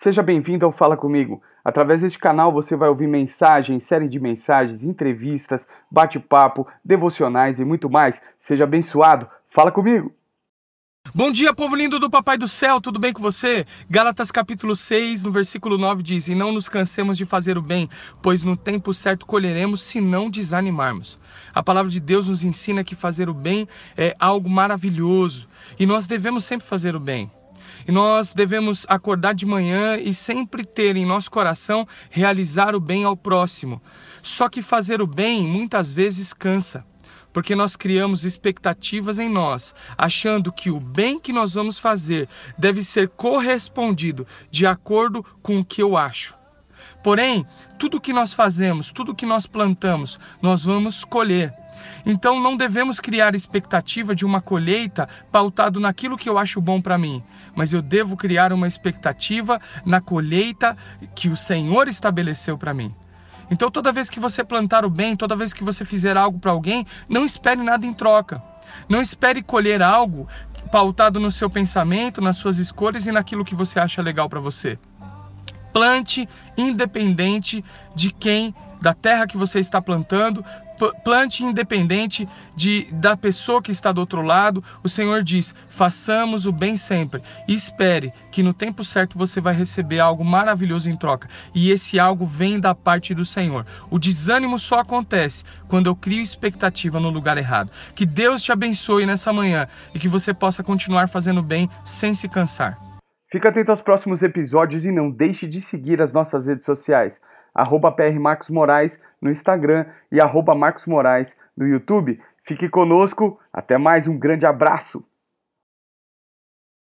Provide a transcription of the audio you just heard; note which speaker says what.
Speaker 1: Seja bem-vindo ao Fala Comigo. Através deste canal você vai ouvir mensagens, série de mensagens, entrevistas, bate-papo, devocionais e muito mais. Seja abençoado. Fala comigo!
Speaker 2: Bom dia, povo lindo do Papai do Céu, tudo bem com você? Gálatas capítulo 6, no versículo 9 diz: E não nos cansemos de fazer o bem, pois no tempo certo colheremos se não desanimarmos. A palavra de Deus nos ensina que fazer o bem é algo maravilhoso e nós devemos sempre fazer o bem. E nós devemos acordar de manhã e sempre ter em nosso coração realizar o bem ao próximo. Só que fazer o bem muitas vezes cansa porque nós criamos expectativas em nós, achando que o bem que nós vamos fazer deve ser correspondido de acordo com o que eu acho. Porém, tudo que nós fazemos, tudo que nós plantamos, nós vamos colher. Então não devemos criar expectativa de uma colheita pautado naquilo que eu acho bom para mim, mas eu devo criar uma expectativa na colheita que o Senhor estabeleceu para mim. Então toda vez que você plantar o bem, toda vez que você fizer algo para alguém, não espere nada em troca. Não espere colher algo pautado no seu pensamento, nas suas escolhas e naquilo que você acha legal para você. Plante independente de quem da terra que você está plantando, plante independente de, da pessoa que está do outro lado. O Senhor diz: façamos o bem sempre e espere que no tempo certo você vai receber algo maravilhoso em troca. E esse algo vem da parte do Senhor. O desânimo só acontece quando eu crio expectativa no lugar errado. Que Deus te abençoe nessa manhã e que você possa continuar fazendo bem sem se cansar.
Speaker 1: Fica atento aos próximos episódios e não deixe de seguir as nossas redes sociais arroba PR Marcos Moraes no Instagram e arroba Marcos Moraes no YouTube. Fique conosco, até mais, um grande abraço!